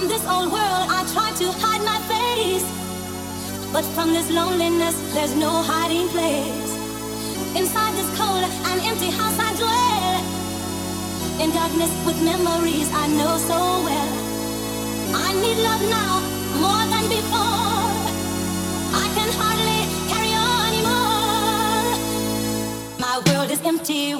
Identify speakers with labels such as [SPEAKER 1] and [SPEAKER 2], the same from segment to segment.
[SPEAKER 1] From this old world, I try to hide my face. But from this loneliness, there's no hiding place. Inside this cold and empty
[SPEAKER 2] house, I dwell. In darkness with memories I know so well. I need love now more than before. I can hardly carry on anymore. My world is empty.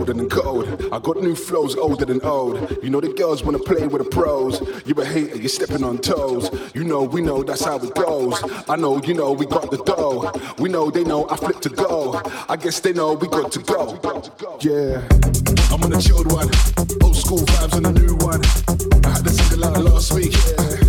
[SPEAKER 2] colder than gold, I got new flows older than old. You know the girls wanna play with the pros. You a hater, you're stepping on toes. You know, we know that's how it goes. I know, you know, we got the dough. We know, they know, I flip to go. I guess they know we got to go. Yeah. I'm on a chilled one. Old school vibes on a new one. I had a single out last week. Yeah.